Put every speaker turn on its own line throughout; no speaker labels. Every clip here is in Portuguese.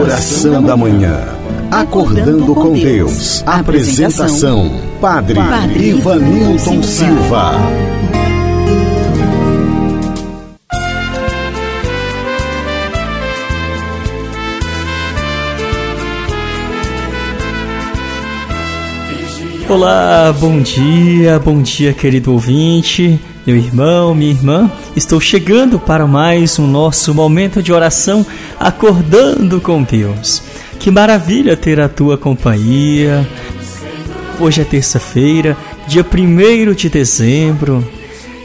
Oração da Manhã. Acordando com Deus. Apresentação: Padre, Padre Ivanilton Silva.
Olá, bom dia, bom dia, querido ouvinte, meu irmão, minha irmã. Estou chegando para mais um nosso momento de oração, acordando com Deus. Que maravilha ter a tua companhia. Hoje é terça-feira, dia 1 de dezembro,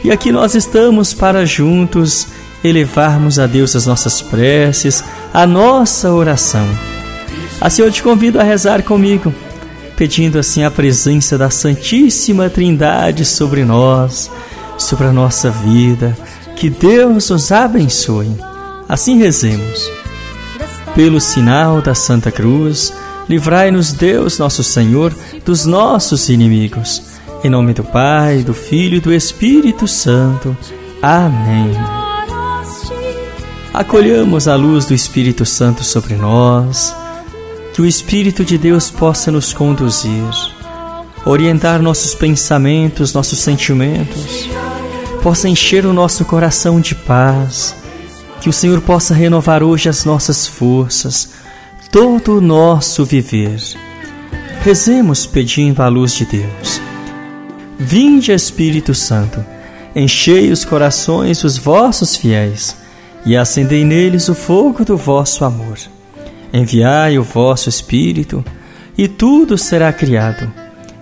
e aqui nós estamos para juntos elevarmos a Deus as nossas preces, a nossa oração. Assim eu te convido a rezar comigo pedindo assim a presença da Santíssima Trindade sobre nós, sobre a nossa vida. Que Deus nos abençoe. Assim rezemos. Pelo sinal da Santa Cruz, livrai-nos Deus, nosso Senhor, dos nossos inimigos. Em nome do Pai, do Filho e do Espírito Santo. Amém. Acolhamos a luz do Espírito Santo sobre nós que o Espírito de Deus possa nos conduzir, orientar nossos pensamentos, nossos sentimentos, possa encher o nosso coração de paz, que o Senhor possa renovar hoje as nossas forças, todo o nosso viver. Rezemos pedindo a luz de Deus. Vinde, Espírito Santo, enchei os corações dos vossos fiéis e acendei neles o fogo do vosso amor. Enviai o vosso Espírito, e tudo será criado,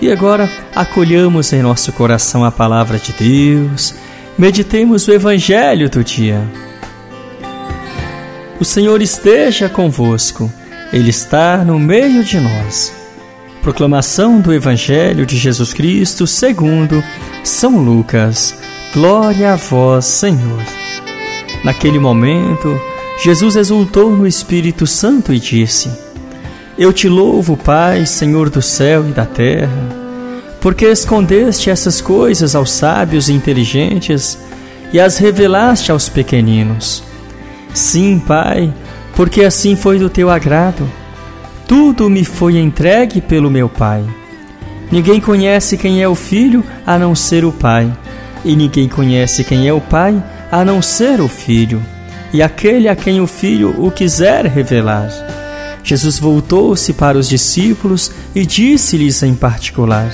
E agora acolhamos em nosso coração a palavra de Deus, meditemos o Evangelho do dia. O Senhor esteja convosco, Ele está no meio de nós. Proclamação do Evangelho de Jesus Cristo segundo São Lucas. Glória a vós, Senhor. Naquele momento, Jesus exultou no Espírito Santo e disse: eu te louvo, Pai, Senhor do céu e da terra, porque escondeste essas coisas aos sábios e inteligentes e as revelaste aos pequeninos. Sim, Pai, porque assim foi do teu agrado. Tudo me foi entregue pelo meu Pai. Ninguém conhece quem é o Filho a não ser o Pai, e ninguém conhece quem é o Pai a não ser o Filho, e aquele a quem o Filho o quiser revelar. Jesus voltou-se para os discípulos e disse-lhes em particular: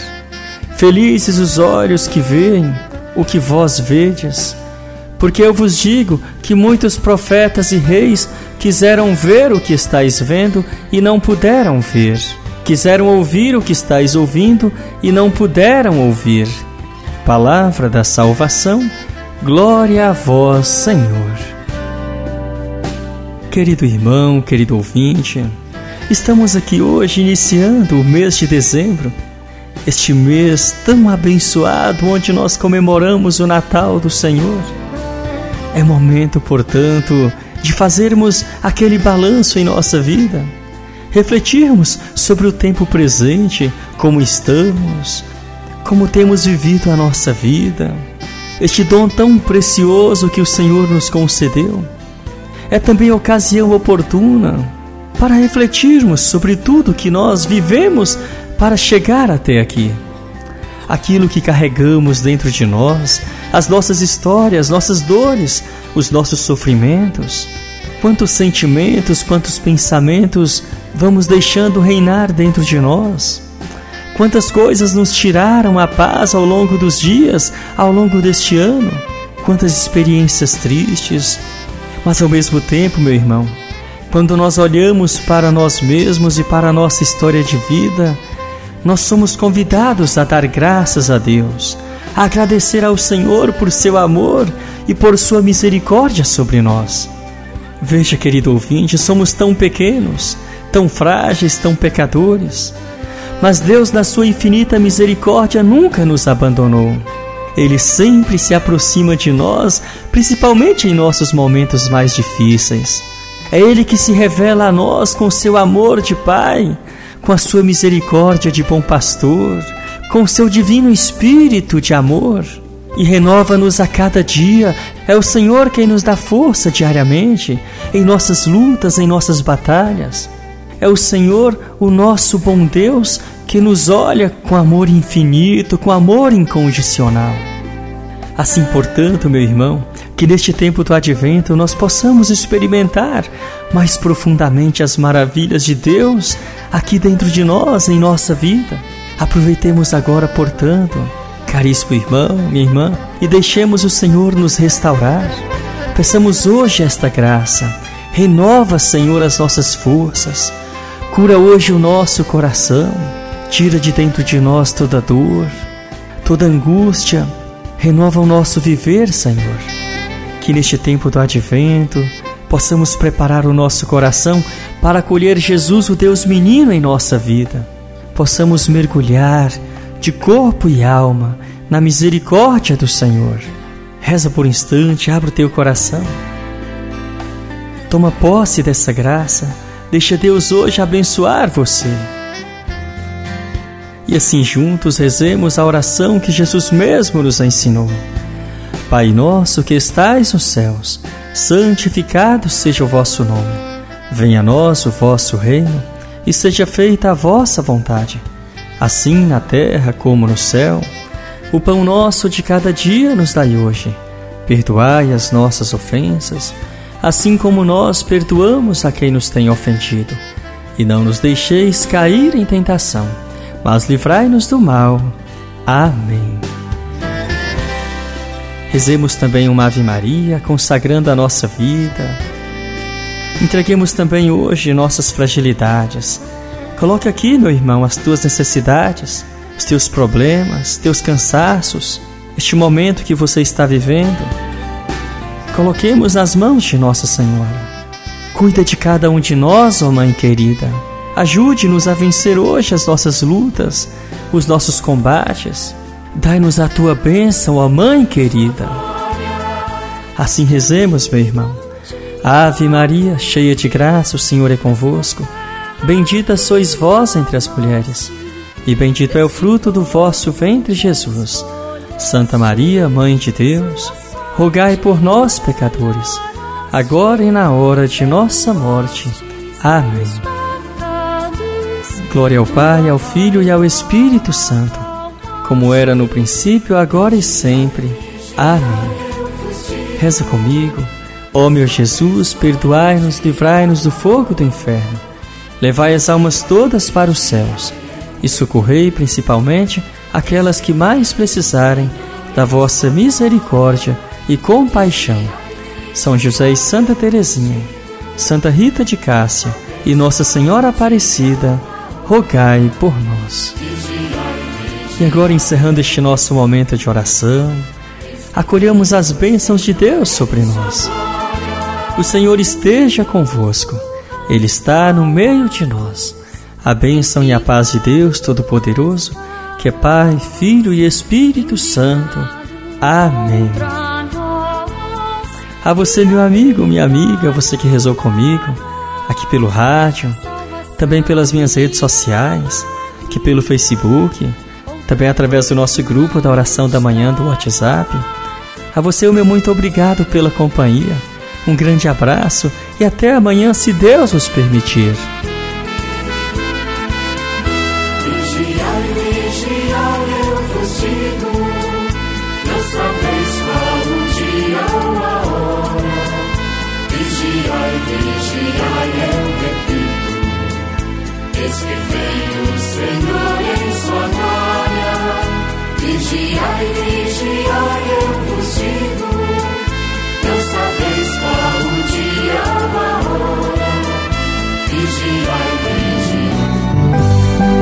Felizes os olhos que veem o que vós vedes, porque eu vos digo que muitos profetas e reis quiseram ver o que estáis vendo e não puderam ver. Quiseram ouvir o que estáis ouvindo e não puderam ouvir. Palavra da salvação, glória a vós, Senhor. Querido irmão, querido ouvinte, estamos aqui hoje iniciando o mês de dezembro, este mês tão abençoado onde nós comemoramos o Natal do Senhor. É momento, portanto, de fazermos aquele balanço em nossa vida, refletirmos sobre o tempo presente, como estamos, como temos vivido a nossa vida, este dom tão precioso que o Senhor nos concedeu é também ocasião oportuna para refletirmos sobre tudo que nós vivemos para chegar até aqui. Aquilo que carregamos dentro de nós, as nossas histórias, nossas dores, os nossos sofrimentos. Quantos sentimentos, quantos pensamentos vamos deixando reinar dentro de nós? Quantas coisas nos tiraram a paz ao longo dos dias, ao longo deste ano? Quantas experiências tristes, mas ao mesmo tempo, meu irmão, quando nós olhamos para nós mesmos e para a nossa história de vida, nós somos convidados a dar graças a Deus, a agradecer ao Senhor por seu amor e por sua misericórdia sobre nós. Veja, querido ouvinte, somos tão pequenos, tão frágeis, tão pecadores. Mas Deus, na sua infinita misericórdia, nunca nos abandonou. Ele sempre se aproxima de nós, principalmente em nossos momentos mais difíceis. É Ele que se revela a nós com seu amor de Pai, com a sua misericórdia de bom pastor, com seu divino espírito de amor e renova-nos a cada dia. É o Senhor quem nos dá força diariamente em nossas lutas, em nossas batalhas. É o Senhor, o nosso bom Deus, que nos olha com amor infinito, com amor incondicional. Assim, portanto, meu irmão, que neste tempo do advento nós possamos experimentar mais profundamente as maravilhas de Deus aqui dentro de nós, em nossa vida. Aproveitemos agora, portanto, caríssimo irmão, minha irmã, e deixemos o Senhor nos restaurar. Peçamos hoje esta graça. Renova, Senhor, as nossas forças. Cura hoje o nosso coração. Tira de dentro de nós toda dor, toda angústia. Renova o nosso viver, Senhor. Que neste tempo do advento possamos preparar o nosso coração para acolher Jesus, o Deus menino, em nossa vida. Possamos mergulhar de corpo e alma na misericórdia do Senhor. Reza por um instante, abre o teu coração. Toma posse dessa graça, deixa Deus hoje abençoar você. E assim juntos rezemos a oração que Jesus mesmo nos ensinou. Pai nosso que estais nos céus, santificado seja o vosso nome. Venha a nós o vosso reino e seja feita a vossa vontade assim na terra como no céu. O pão nosso de cada dia nos dai hoje. Perdoai as nossas ofensas, assim como nós perdoamos a quem nos tem ofendido. E não nos deixeis cair em tentação, mas livrai-nos do mal. Amém. Rezemos também uma Ave Maria, consagrando a nossa vida. Entreguemos também hoje nossas fragilidades Coloque aqui, meu irmão, as tuas necessidades, os teus problemas, teus cansaços, este momento que você está vivendo. Coloquemos nas mãos de Nossa Senhora. Cuida de cada um de nós, ó Mãe querida. Ajude-nos a vencer hoje as nossas lutas, os nossos combates. Dai-nos a tua bênção, ó Mãe querida. Assim rezemos, meu irmão. Ave Maria, cheia de graça, o Senhor é convosco. Bendita sois vós entre as mulheres, e bendito é o fruto do vosso ventre, Jesus. Santa Maria, Mãe de Deus, rogai por nós, pecadores, agora e na hora de nossa morte. Amém. Glória ao Pai, ao Filho e ao Espírito Santo, como era no princípio, agora e sempre. Amém. Reza comigo. Ó meu Jesus, perdoai-nos, livrai-nos do fogo do inferno Levai as almas todas para os céus e socorrei principalmente aquelas que mais precisarem da vossa misericórdia e compaixão. São José e Santa Teresinha, Santa Rita de Cássia e Nossa Senhora Aparecida, rogai por nós. E agora, encerrando este nosso momento de oração, acolhamos as bênçãos de Deus sobre nós. O Senhor esteja convosco. Ele está no meio de nós. A bênção e a paz de Deus Todo-Poderoso, que é Pai, Filho e Espírito Santo. Amém. A você, meu amigo, minha amiga, você que rezou comigo, aqui pelo rádio, também pelas minhas redes sociais, aqui pelo Facebook, também através do nosso grupo da oração da manhã do WhatsApp. A você, o meu muito obrigado pela companhia. Um grande abraço e até amanhã, se Deus nos permitir.